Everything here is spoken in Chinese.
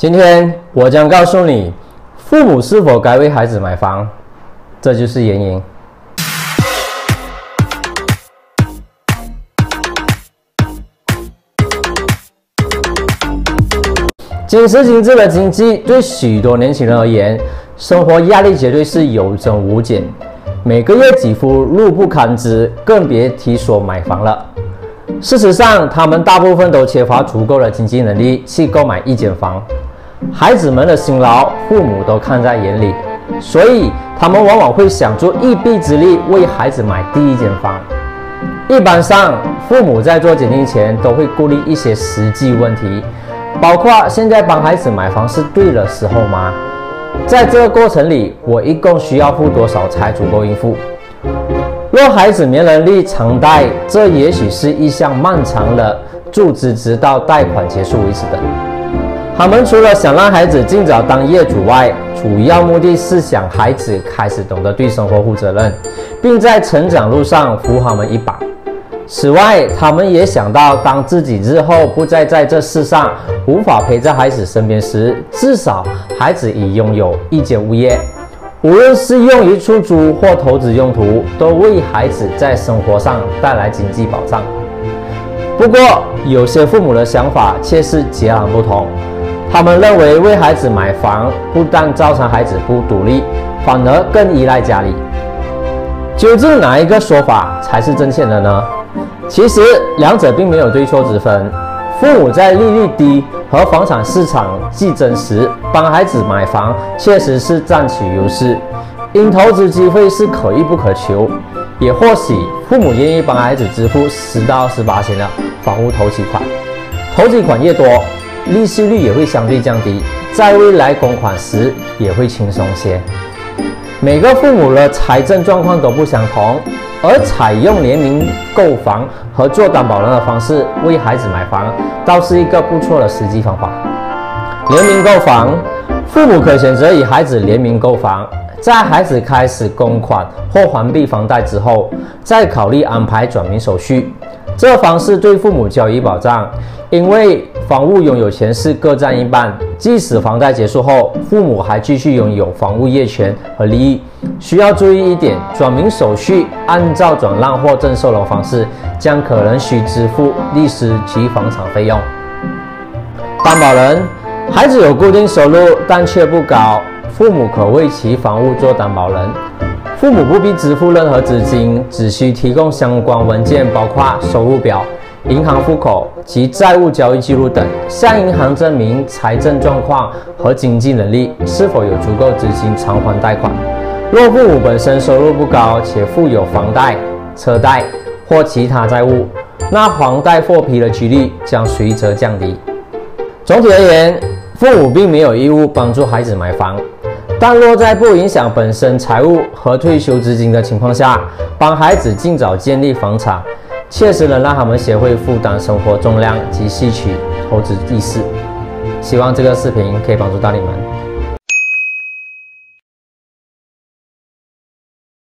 今天我将告诉你，父母是否该为孩子买房，这就是原因。今时今日的经济对许多年轻人而言，生活压力绝对是有增无减，每个月几乎入不堪支，更别提说买房了。事实上，他们大部分都缺乏足够的经济能力去购买一间房。孩子们的辛劳，父母都看在眼里，所以他们往往会想出一臂之力为孩子买第一间房。一般上，父母在做决定前都会顾虑一些实际问题，包括现在帮孩子买房是对的时候吗？在这个过程里，我一共需要付多少才足够应付？若孩子没能力偿贷，这也许是一项漫长的注资，直到贷款结束为止的。他们除了想让孩子尽早当业主外，主要目的是想孩子开始懂得对生活负责任，并在成长路上扶他们一把。此外，他们也想到，当自己日后不再在这世上无法陪在孩子身边时，至少孩子已拥有一间物业，无论是用于出租或投资用途，都为孩子在生活上带来经济保障。不过，有些父母的想法却是截然不同。他们认为为孩子买房不但造成孩子不独立，反而更依赖家里。究竟哪一个说法才是正确的呢？其实两者并没有对错之分。父母在利率低和房产市场竞争时帮孩子买房，确实是占取优势，因投资机会是可遇不可求。也或许父母愿意帮孩子支付十到十八千的房屋头期款，头期款越多。利息率也会相对降低，在未来供款时也会轻松些。每个父母的财政状况都不相同，而采用联名购房和做担保人的方式为孩子买房，倒是一个不错的实际方法。联名购房，父母可选择与孩子联名购房，在孩子开始供款或还毕房贷之后，再考虑安排转名手续。这方式对父母较有保障，因为。房屋拥有权是各占一半，即使房贷结束后，父母还继续拥有房屋业权和利益。需要注意一点，转名手续按照转让或赠售的方式，将可能需支付律师及房产费用。担保人，孩子有固定收入但却不高，父母可为其房屋做担保人，父母不必支付任何资金，只需提供相关文件，包括收入表。银行户口及债务交易记录等，向银行证明财政状况和经济能力是否有足够资金偿还贷款。若父母本身收入不高，且负有房贷、车贷或其他债务，那房贷获批的几率将随之降低。总体而言，父母并没有义务帮助孩子买房，但若在不影响本身财务和退休资金的情况下，帮孩子尽早建立房产。切实能让他们学会负担生活重量及吸取投资意识。希望这个视频可以帮助到你们。